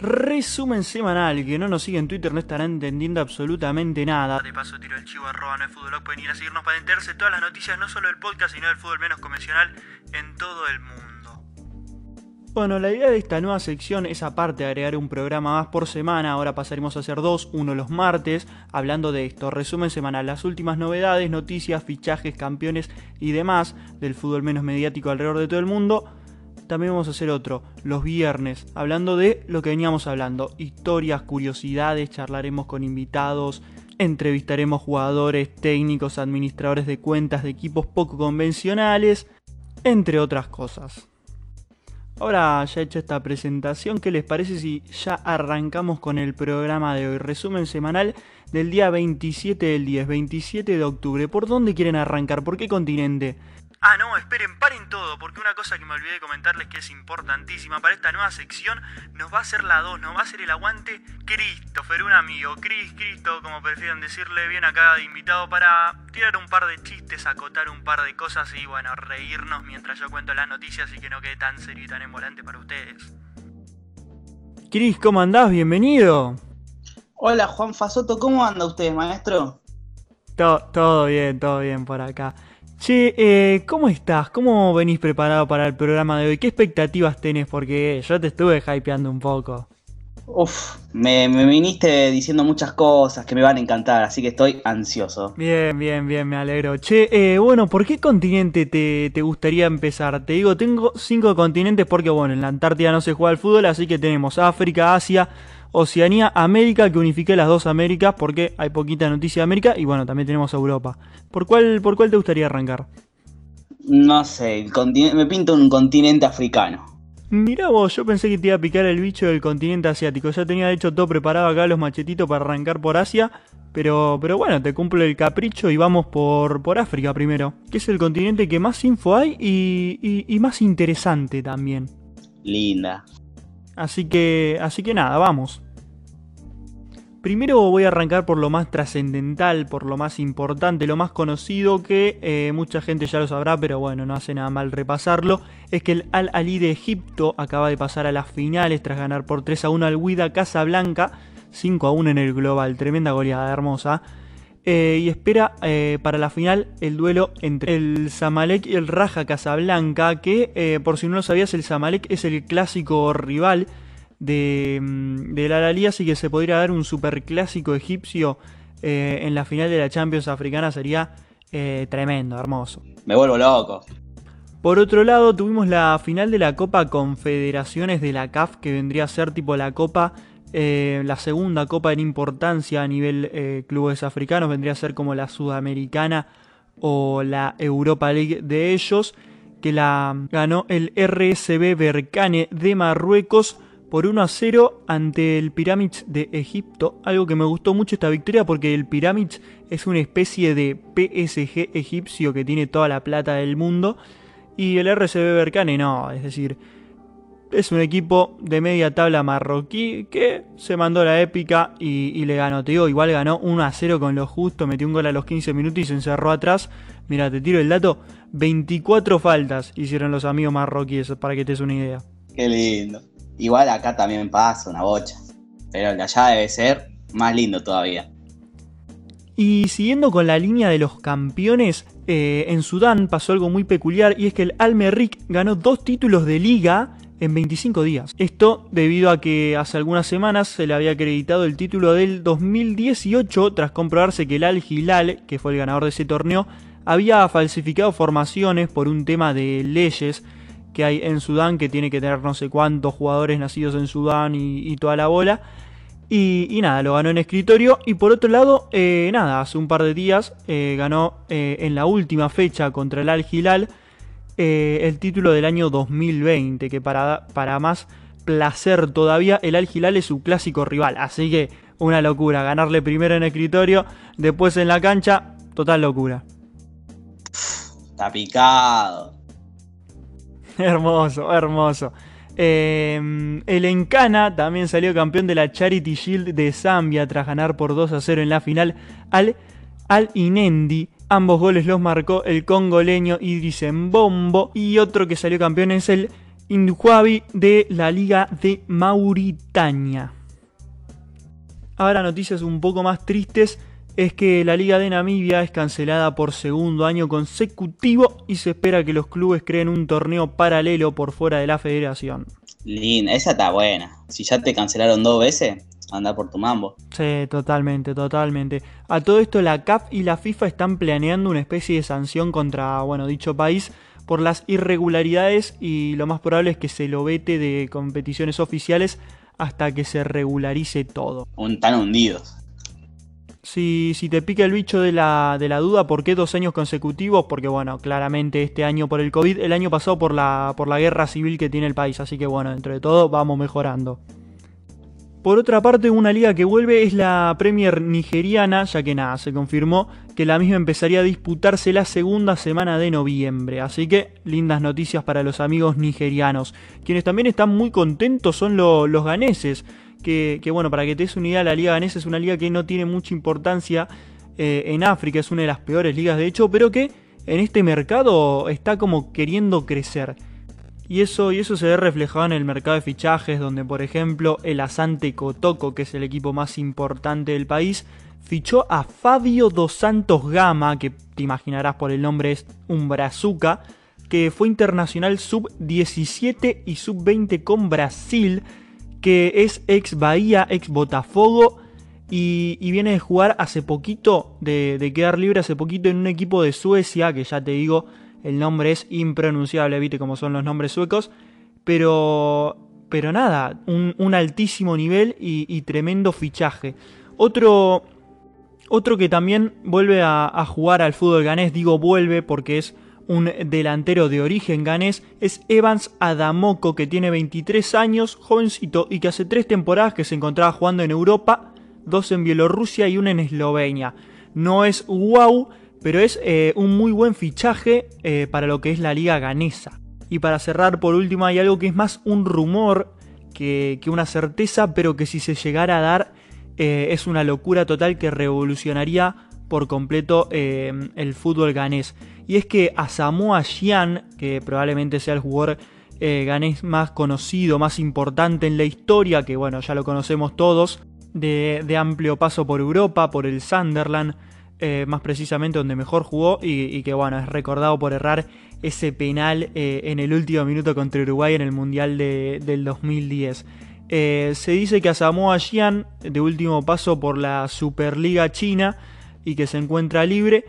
Resumen semanal, que no nos sigue en Twitter no estará entendiendo absolutamente nada. De paso tiro el chivo arroba no es fútbol, pueden ir a seguirnos para enterarse todas las noticias, no solo del podcast, sino del fútbol menos convencional en todo el mundo. Bueno, la idea de esta nueva sección es aparte de agregar un programa más por semana, ahora pasaremos a hacer dos, uno los martes, hablando de esto, resumen semanal, las últimas novedades, noticias, fichajes, campeones y demás del fútbol menos mediático alrededor de todo el mundo también vamos a hacer otro, los viernes, hablando de lo que veníamos hablando, historias, curiosidades, charlaremos con invitados, entrevistaremos jugadores, técnicos, administradores de cuentas de equipos poco convencionales, entre otras cosas. Ahora ya hecha esta presentación, ¿qué les parece si ya arrancamos con el programa de hoy? Resumen semanal del día 27 del 10, 27 de octubre. ¿Por dónde quieren arrancar? ¿Por qué continente? Ah, no, esperen, paren todo, porque una cosa que me olvidé de comentarles que es importantísima para esta nueva sección, nos va a hacer la 2, nos va a hacer el aguante Christopher, un amigo, Chris, Cristo, como prefieran decirle, bien acá de invitado para tirar un par de chistes, acotar un par de cosas y bueno, reírnos mientras yo cuento las noticias y que no quede tan serio y tan embolante para ustedes. Chris, ¿cómo andás? Bienvenido. Hola Juan Fasoto, ¿cómo anda usted, maestro? Todo, todo bien, todo bien por acá. Che, eh, ¿cómo estás? ¿Cómo venís preparado para el programa de hoy? ¿Qué expectativas tenés? Porque yo te estuve hypeando un poco. Uf, me, viniste diciendo muchas cosas que me van a encantar, así que estoy ansioso. Bien, bien, bien, me alegro. Che, eh, bueno, ¿por qué continente te, te, gustaría empezar? Te digo, tengo cinco continentes porque, bueno, en la Antártida no se juega al fútbol, así que tenemos África, Asia, Oceanía, América, que unifique las dos Américas porque hay poquita noticia de América y bueno, también tenemos Europa. ¿Por cuál, por cuál te gustaría arrancar? No sé, me pinto un continente africano. Mirá vos, yo pensé que te iba a picar el bicho del continente asiático. Ya tenía de hecho todo preparado acá los machetitos para arrancar por Asia. Pero, pero bueno, te cumple el capricho y vamos por, por África primero. Que es el continente que más info hay y, y más interesante también. Linda. Así que, así que nada, vamos. Primero voy a arrancar por lo más trascendental, por lo más importante, lo más conocido que eh, mucha gente ya lo sabrá, pero bueno, no hace nada mal repasarlo. Es que el Al-Ali de Egipto acaba de pasar a las finales tras ganar por 3 a 1 al Huida Casablanca, 5 a 1 en el global, tremenda goleada hermosa. Eh, y espera eh, para la final el duelo entre el Zamalek y el Raja Casablanca, que eh, por si no lo sabías, el Zamalek es el clásico rival de, mm, de la Lali, así que se podría dar un superclásico egipcio en la final de la Champions africana, sería tremendo, hermoso. Me vuelvo loco. Por otro lado, tuvimos la final de la Copa Confederaciones de la CAF, que vendría a ser tipo la Copa eh, la segunda copa en importancia a nivel eh, clubes africanos vendría a ser como la sudamericana o la Europa League de ellos, que la ganó el RSB Berkane de Marruecos por 1 a 0 ante el Pyramids de Egipto. Algo que me gustó mucho esta victoria porque el Pyramids es una especie de PSG egipcio que tiene toda la plata del mundo. Y el RSB Berkane no, es decir, es un equipo de media tabla marroquí que se mandó la épica y, le ganó. Te digo, igual ganó 1 a 0 con lo justo, metió un gol a los 15 minutos y se encerró atrás. Mira, te tiro el dato: 24 faltas hicieron los amigos marroquíes, para que te des una idea. Qué lindo. Igual acá también pasa una bocha, pero el de allá debe ser más lindo todavía. Y siguiendo con la línea de los campeones, eh, en Sudán pasó algo muy peculiar y es que el Al ganó dos títulos de liga en 25 días. Esto debido a que hace algunas semanas se le había acreditado el título del 2018 tras comprobarse que el Al Hilal, que fue el ganador de ese torneo, había falsificado formaciones por un tema de leyes que hay en Sudán, que tiene que tener no sé cuántos jugadores nacidos en Sudán y, toda la bola. Y, nada, lo ganó en escritorio. Y por otro lado, eh, nada, hace un par de días eh, ganó eh, en la última fecha contra el Al Hilal eh, el título del año 2020, que para, para más placer todavía, el Al Hilal es su clásico rival. Así que una locura, ganarle primero en escritorio, después en la cancha, total locura. Está picado. hermoso, hermoso. Eh, el Encana también salió campeón de la Charity Shield de Zambia tras ganar por 2 a 0 en la final al, al Inendi Ambos goles los marcó el congoleño Idris Mbombo y otro que salió campeón es el Indhuabi de la Liga de Mauritania. Ahora noticias un poco más tristes es que la Liga de Namibia es cancelada por segundo año consecutivo y se espera que los clubes creen un torneo paralelo por fuera de la federación. Linda, esa está buena. Si ya te cancelaron dos veces, anda por tu mambo. Sí, totalmente, totalmente. A todo esto la CAF y la FIFA están planeando una especie de sanción contra, bueno, dicho país por las irregularidades y lo más probable es que se lo vete de competiciones oficiales hasta que se regularice todo. Un, tan hundidos. Si, si, te pica el bicho de la, de la duda, ¿por qué dos años consecutivos? Porque bueno, claramente este año por el COVID, el año pasado por la, por la guerra civil que tiene el país, así que bueno, dentro de todo vamos mejorando. Por otra parte, una liga que vuelve es la Premier nigeriana, ya que nada, se confirmó que la misma empezaría a disputarse la segunda semana de noviembre. Así que lindas noticias para los amigos nigerianos. Quienes también están muy contentos son los ganeses. Que, bueno, para que te des una idea, la liga ganesa es una liga que no tiene mucha importancia eh, en África, es una de las peores ligas de hecho, pero que en este mercado está como queriendo crecer. Y eso, y eso se ve reflejado en el mercado de fichajes, donde por ejemplo el Asante Kotoko, que es el equipo más importante del país, fichó a Fabio dos Santos Gama, que te imaginarás por el nombre es un brazuca, que fue internacional sub-17 y sub-20 con Brasil, que es ex Bahía, ex Botafogo, y, viene de jugar hace poquito, de, de quedar libre hace poquito en un equipo de Suecia, que ya te digo, el nombre es impronunciable, viste como son los nombres suecos, pero, pero nada, un, altísimo nivel y, tremendo fichaje. Otro, otro que también vuelve a, jugar al fútbol ganés, digo vuelve porque es un delantero de origen ganés, es Evans Adamoko, que tiene 23 años, jovencito, y que hace tres temporadas que se encontraba jugando en Europa, dos en Bielorrusia y una en Eslovenia. No es wow, pero es eh, un muy buen fichaje eh, para lo que es la liga ganesa. Y para cerrar por último hay algo que es más un rumor que, una certeza, pero que si se llegara a dar eh, es una locura total que revolucionaría por completo el fútbol ganés. Y es que a Samoa Gyan, que probablemente sea el jugador ganés más conocido, más importante en la historia, que bueno, ya lo conocemos todos, de, de amplio paso por Europa, por el Sunderland, eh, más precisamente donde mejor jugó y, que bueno, es recordado por errar ese penal eh, en el último minuto contra Uruguay en el Mundial del 2010. Eh, se dice que a Samoa de último paso por la Superliga China y que se encuentra libre,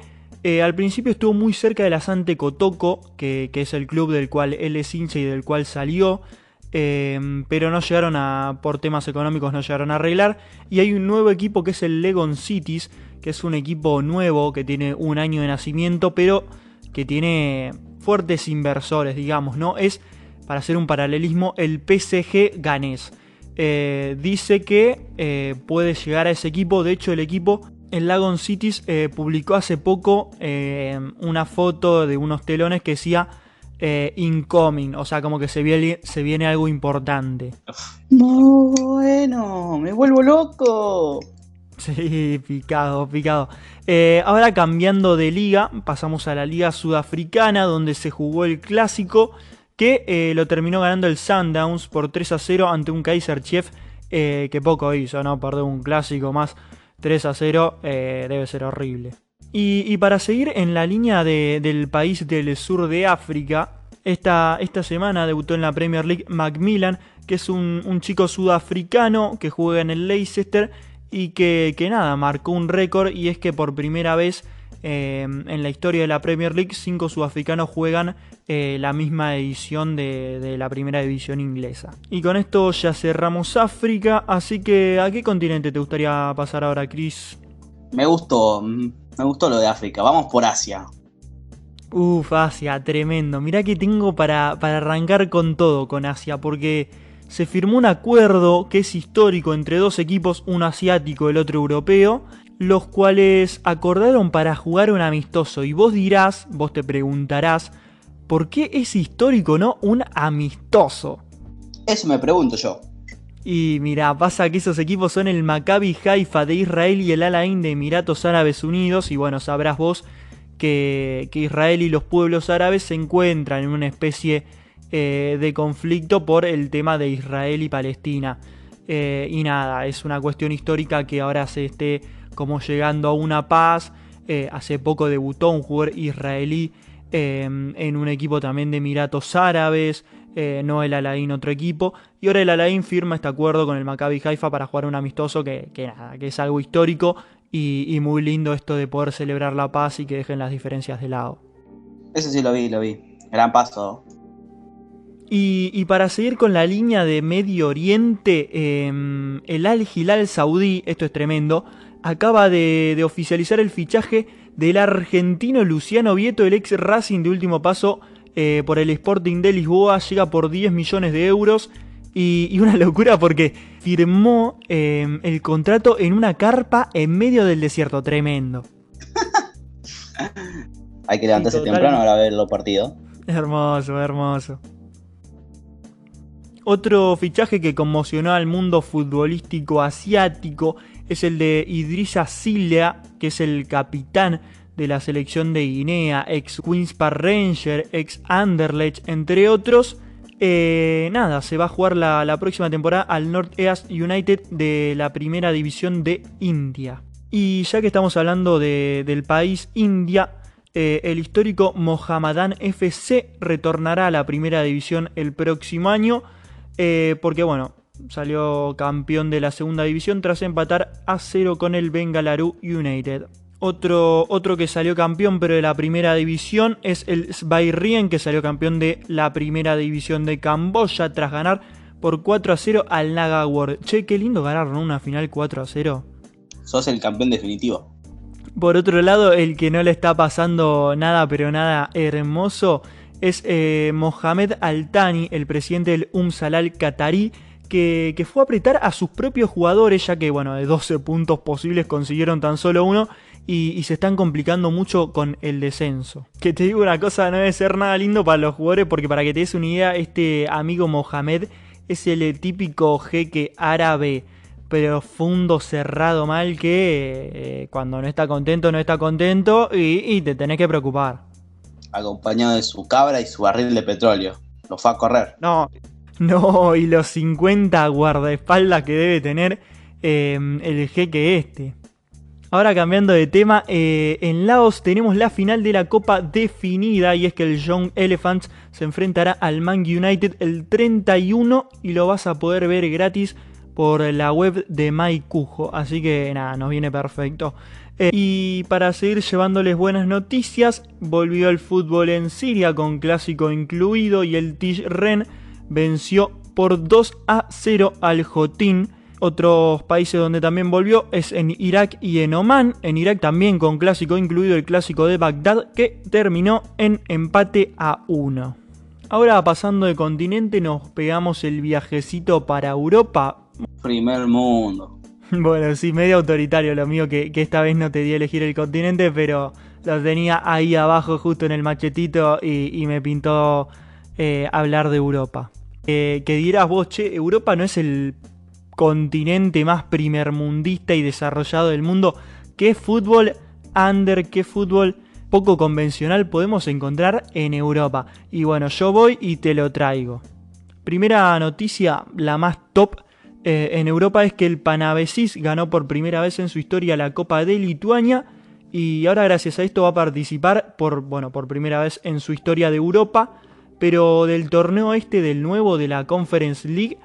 al principio estuvo muy cerca de la Sante Kotoko, que, es el club del cual él es hincha y del cual salió. Pero no llegaron a, por temas económicos, no llegaron a arreglar. Y hay un nuevo equipo que es el Legon Cities, que es un equipo nuevo que tiene un año de nacimiento, pero que tiene fuertes inversores, digamos, ¿no? Es, para hacer un paralelismo, el PSG ganés. Eh, dice que eh, puede llegar a ese equipo, de hecho el equipo en Lagon Cities eh, publicó hace poco una foto de unos telones que decía incoming, o sea, como que se viene, se viene algo importante. No, bueno, me vuelvo loco. Sí, picado, picado. Eh, ahora cambiando de liga, pasamos a la liga sudafricana donde se jugó el clásico que eh, lo terminó ganando el Sundowns por 3 a 0 ante un Kaiser Chief eh, que poco hizo, ¿no? Perder un clásico más 3 a 0 debe ser horrible. Y, para seguir en la línea del país del sur de África, esta, esta, semana debutó en la Premier League Macmillan, que es un, chico sudafricano que juega en el Leicester y que, nada, marcó un récord y es que por primera vez eh, en la historia de la Premier League cinco sudafricanos juegan eh, la misma edición de, la primera división inglesa. Y con esto ya cerramos África, así que ¿a qué continente te gustaría pasar ahora, Chris? Me gustó, me gustó lo de África, vamos por Asia. Uf, Asia, tremendo. Mirá que tengo para, para arrancar con todo con Asia, porque se firmó un acuerdo que es histórico entre dos equipos, uno asiático y el otro europeo, los cuales acordaron para jugar un amistoso. Y vos dirás, vos te preguntarás, ¿por qué es histórico, no? Un amistoso. Eso me pregunto yo. Y mira, pasa que esos equipos son el Maccabi Haifa de Israel y el Al Ain de Emiratos Árabes Unidos. Y bueno, sabrás vos que, Israel y los pueblos árabes se encuentran en una especie eh, de conflicto por el tema de Israel y Palestina. Eh, y nada, es una cuestión histórica que ahora se esté como llegando a una paz. Eh, hace poco debutó un jugador israelí en un equipo también de Emiratos Árabes. No el Alain otro equipo. Y ahora el Alain firma este acuerdo con el Maccabi Haifa para jugar un amistoso que, nada, que es algo histórico y, y, muy lindo esto de poder celebrar la paz y que dejen las diferencias de lado. Eso sí lo vi, lo vi. Gran paso. Y, para seguir con la línea de Medio Oriente, em, el Al Hilal Saudí, esto es tremendo, acaba de, oficializar el fichaje del argentino Luciano Vieto, el ex Racing de último paso eh, por el Sporting de Lisboa, llega por 10 millones de euros. Y, una locura porque firmó em, el contrato en una carpa en medio del desierto, tremendo. Hay que levantarse temprano para ver los partidos. Hermoso, hermoso. Otro fichaje que conmocionó al mundo futbolístico asiático es el de Idrissa Silea, que es el capitán de la selección de Guinea, ex Queens Park Ranger, ex Anderlecht, entre otros. Eh, nada, se va a jugar la, próxima temporada al North East United de la primera división de India. Y ya que estamos hablando del país India, eh, el histórico Mohammedan FC retornará a la primera división el próximo año eh, porque bueno, salió campeón de la segunda división tras empatar a cero con el Bengaluru United. Otro, otro que salió campeón pero de la primera división es el Sbairien que salió campeón de la primera división de Camboya tras ganar por 4 a 0 al Naga World. Che, qué lindo ganar una final 4 a 0. Sos el campeón definitivo. Por otro lado, el que no le está pasando nada pero nada hermoso es eh, Mohamed Al-Thani, el presidente del Umsalal Qatarí, que, que, fue a apretar a sus propios jugadores, ya que bueno, de 12 puntos posibles consiguieron tan solo uno y, se están complicando mucho con el descenso. Que te digo una cosa, no debe ser nada lindo para los jugadores, porque para que te des una idea, este amigo Mohamed es el típico jeque árabe profundo, cerrado mal, que eh, cuando no está contento, no está contento y te tenés que preocupar acompañado de su cabra y su barril de petróleo. Lo fue a correr. No, no, y los 50 guardaespaldas que debe tener em, el jeque este. Ahora cambiando de tema, eh, en Laos tenemos la final de la Copa definida y es que el Young Elephants se enfrentará al Man United el 31 y lo vas a poder ver gratis por la web de Maikujo. Así que nada, nos viene perfecto. Eh, y para seguir llevándoles buenas noticias, volvió el fútbol en Siria con clásico incluido y el Tish venció por 2 a 0 al Jotin. Otros países donde también volvió es en Irak y en Oman. En Irak también con clásico incluido el clásico de Bagdad que terminó en empate a 1. Ahora pasando de continente nos pegamos el viajecito para Europa. Primer mundo. Bueno, sí, medio autoritario lo mío, que, esta vez no te di a elegir el continente, pero lo tenía ahí abajo justo en el machetito y, me pintó eh, hablar de Europa. Eh, que dirás vos, che, Europa no es el continente más primermundista y desarrollado del mundo. ¿Qué fútbol under, qué fútbol poco convencional podemos encontrar en Europa? Y bueno, yo voy y te lo traigo. Primera noticia, la más top eh, en Europa es que el Panavesis ganó por primera vez en su historia la Copa de Lituania y ahora gracias a esto va a participar por, bueno, por primera vez en su historia de Europa, pero del torneo este del nuevo de la Conference League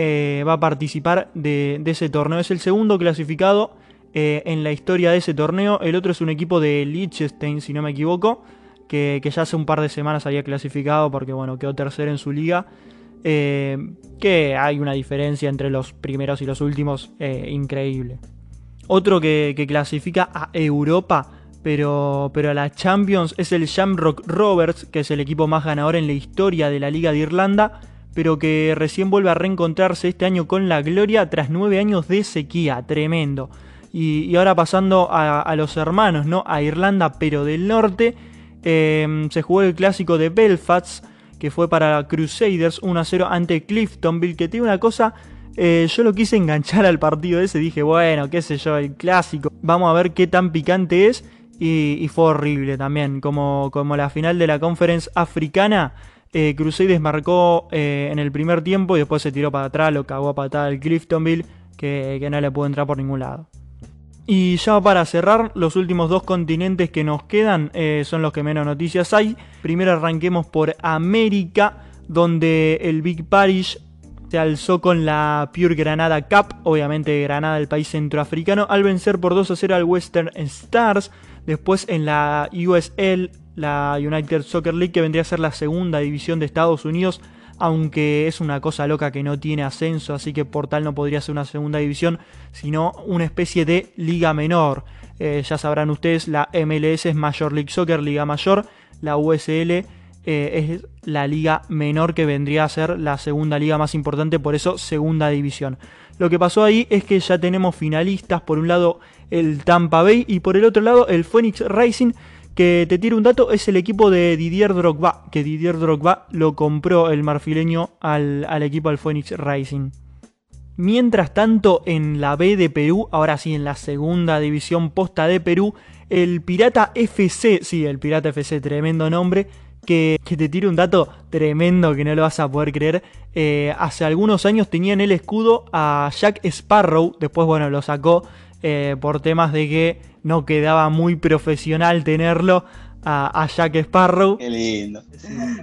eh, va a participar de, ese torneo. Es el segundo clasificado eh, en la historia de ese torneo. El otro es un equipo de Liechtenstein, si no me equivoco, que, que ya hace un par de semanas había clasificado porque bueno, quedó tercero en su liga. Eh, que hay una diferencia entre los primeros y los últimos increíble. Otro que, clasifica a Europa, pero, pero a la Champions, es el Shamrock Rovers, que es el equipo más ganador en la historia de la Liga de Irlanda, pero que recién vuelve a reencontrarse este año con la gloria tras nueve años de sequía, tremendo. Y, ahora pasando a, los hermanos, ¿no? A Irlanda, pero del norte, eh, se jugó el clásico de Belfast, que fue para Crusaders 1-0 ante Cliftonville, que tiene una cosa, eh, yo lo quise enganchar al partido ese, dije, bueno, qué sé yo, el clásico, vamos a ver qué tan picante es, y, fue horrible también, como, como la final de la conference africana, Eh, Crusaders marcó eh, en el primer tiempo y después se tiró para atrás, lo cagó a patada el Cliftonville, que, no le pudo entrar por ningún lado. Y ya para cerrar, los últimos dos continentes que nos quedan eh, son los que menos noticias hay. Primero arranquemos por América, donde el Big Parish se alzó con la Pure Granada Cup, obviamente Granada del país centroafricano, al vencer por 2 a 0 al Western Stars. Después en la USL, la United Soccer League, que vendría a ser la segunda división de Estados Unidos, aunque es una cosa loca que no tiene ascenso, así que por tal no podría ser una segunda división, sino una especie de liga menor. Eh, ya sabrán ustedes, la MLS es Major League Soccer, liga mayor, la USL eh, es la liga menor que vendría a ser la segunda liga más importante, por eso segunda división. Lo que pasó ahí es que ya tenemos finalistas, por un lado el Tampa Bay y por el otro lado el Phoenix Racing, que te tiro un dato, es el equipo de Didier Drogba, que Didier Drogba lo compró el marfileño al, al equipo del Phoenix Racing. Mientras tanto, en la B de Perú, ahora sí en la segunda división posta de Perú, el Pirata FC, sí, el Pirata FC, tremendo nombre, que, te tire un dato tremendo que no lo vas a poder creer. Eh, hace algunos años tenía en el escudo a Jack Sparrow, después bueno, lo sacó eh, por temas de que no quedaba muy profesional tenerlo a, Jack Sparrow. Qué lindo.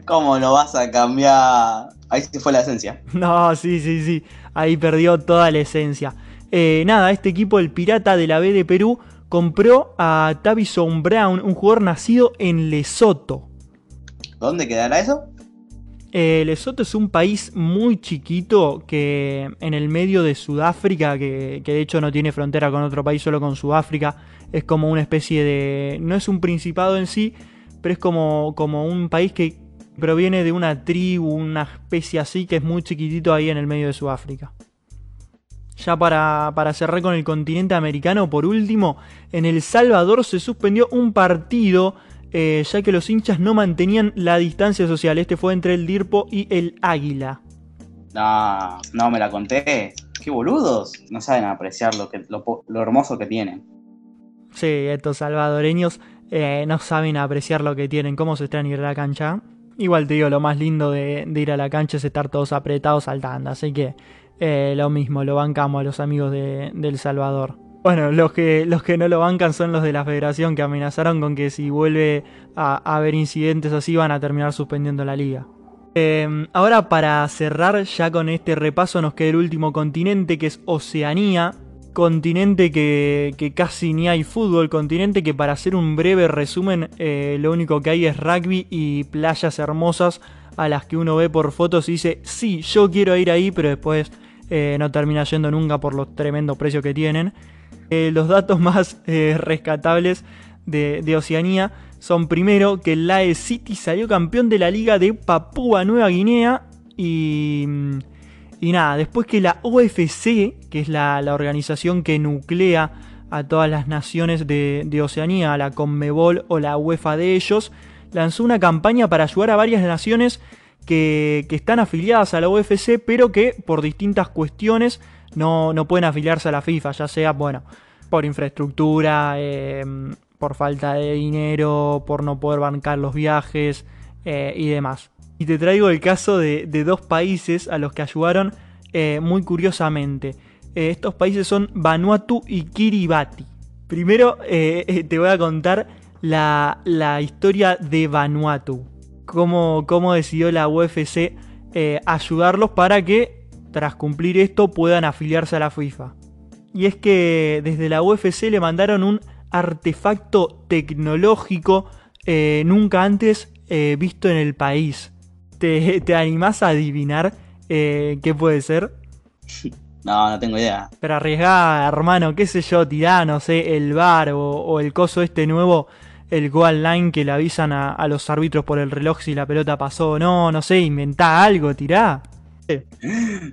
¿Cómo lo vas a cambiar? Ahí se fue la esencia. No, sí, sí, sí. Ahí perdió toda la esencia. Eh, nada, este equipo, el Pirata de la B de Perú, compró a Tavison Brown, un jugador nacido en Lesoto. ¿Dónde quedará eso? Eh, Lesoto es un país muy chiquito que en el medio de Sudáfrica, que, de hecho no tiene frontera con otro país, solo con Sudáfrica, es como una especie de... no es un principado en sí, pero es como, como un país que proviene de una tribu, una especie así, que es muy chiquitito ahí en el medio de Sudáfrica. Ya para, para, cerrar con el continente americano, por último, en El Salvador se suspendió un partido eh, ya que los hinchas no mantenían la distancia social. Este fue entre el Dirpo y el Águila. No, no me la conté. Qué boludos. No saben apreciar lo, que, lo, hermoso que tienen. Sí, estos salvadoreños eh, no saben apreciar lo que tienen. ¿Cómo se están ir a la cancha? Igual te digo, lo más lindo de, ir a la cancha es estar todos apretados saltando. Así que eh, lo mismo, lo bancamos a los amigos de, de El Salvador. Bueno, los que, los que no lo bancan son los de la federación que amenazaron con que si vuelve a, haber incidentes así van a terminar suspendiendo la liga. Em, ahora para cerrar ya con este repaso nos queda el último continente que es Oceanía. Continente que, que casi ni hay fútbol, continente que para hacer un breve resumen eh, lo único que hay es rugby y playas hermosas a las que uno ve por fotos y dice, sí, yo quiero ir ahí, pero después eh, no termina yendo nunca por los tremendos precios que tienen. Eh, los datos más eh, rescatables de, Oceanía son primero que el Lae City salió campeón de la liga de Papúa Nueva Guinea y, y nada, después que la OFC, que es la, organización que nuclea a todas las naciones de, Oceanía, la Conmebol o la UEFA de ellos, lanzó una campaña para ayudar a varias naciones que, que están afiliadas a la UFC, pero que por distintas cuestiones no, no pueden afiliarse a la FIFA, ya sea, bueno, por infraestructura, em, por falta de dinero, por no poder bancar los viajes eh, y demás. Y te traigo el caso de, dos países a los que ayudaron eh, muy curiosamente. Eh, estos países son Vanuatu y Kiribati. Primero te voy a contar la, historia de Vanuatu. Cómo, cómo decidió la UFC ayudarlos para que tras cumplir esto puedan afiliarse a la FIFA. Y es que desde la UFC le mandaron un artefacto tecnológico eh, nunca antes eh, visto en el país. ¿Te, te animás a adivinar eh, qué puede ser? No, no tengo idea. Pero arriesgá, hermano, qué sé yo, tirá, no sé, el bar o, el coso este nuevo, el goal line que le avisan a, a, los árbitros por el reloj si la pelota pasó o no, no sé, inventá algo, tirá.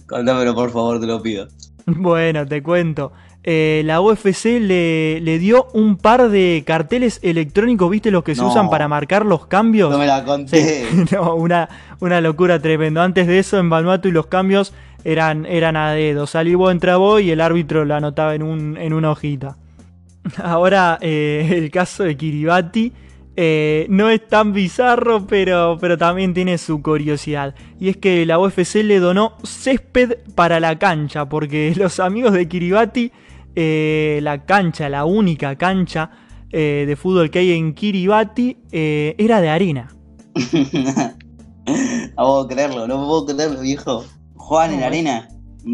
Contámelo por favor, te lo pido. Bueno, te cuento. Eh, la UFC le, le, dio un par de carteles electrónicos, ¿viste los que se usan para marcar los cambios? No me la conté. una, una locura tremenda. Antes de eso, en Vanuatu y los cambios eran, eran a dedo. Salí vos, entra vos y el árbitro lo anotaba en, un, en una hojita. Ahora, eh, el caso de Kiribati Eh, no es tan bizarro, pero, pero también tiene su curiosidad. Y es que la UFC le donó césped para la cancha, porque los amigos de Kiribati, eh, la cancha, la única cancha eh, de fútbol que hay en Kiribati, era de arena. no puedo creerlo, no puedo creerlo, viejo. Juan en arena,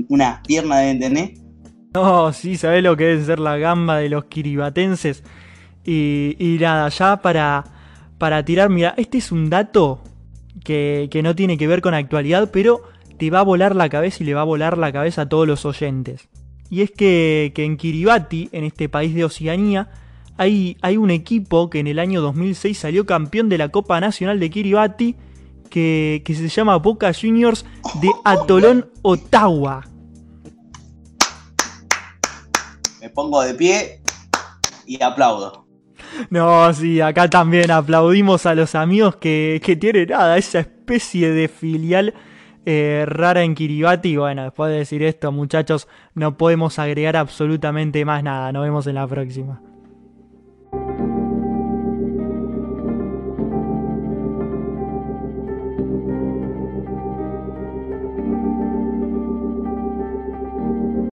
una pierna de tener. No, sí, sabés lo que debe ser la gamba de los kiribatenses. Y, nada, ya para, para tirar, mira, este es un dato que, no tiene que ver con actualidad, pero te va a volar la cabeza y le va a volar la cabeza a todos los oyentes. Y es que, en Kiribati, en este país de Oceanía, hay, hay, un equipo que en el año 2006 salió campeón de la Copa Nacional de Kiribati, que, que se llama Boca Juniors de Atolón, Ottawa. Me pongo de pie y aplaudo. No, sí, acá también aplaudimos a los amigos que, que tienen nada, esa especie de filial eh, rara en Kiribati. Bueno, después de decir esto, muchachos, no podemos agregar absolutamente más nada. Nos vemos en la próxima.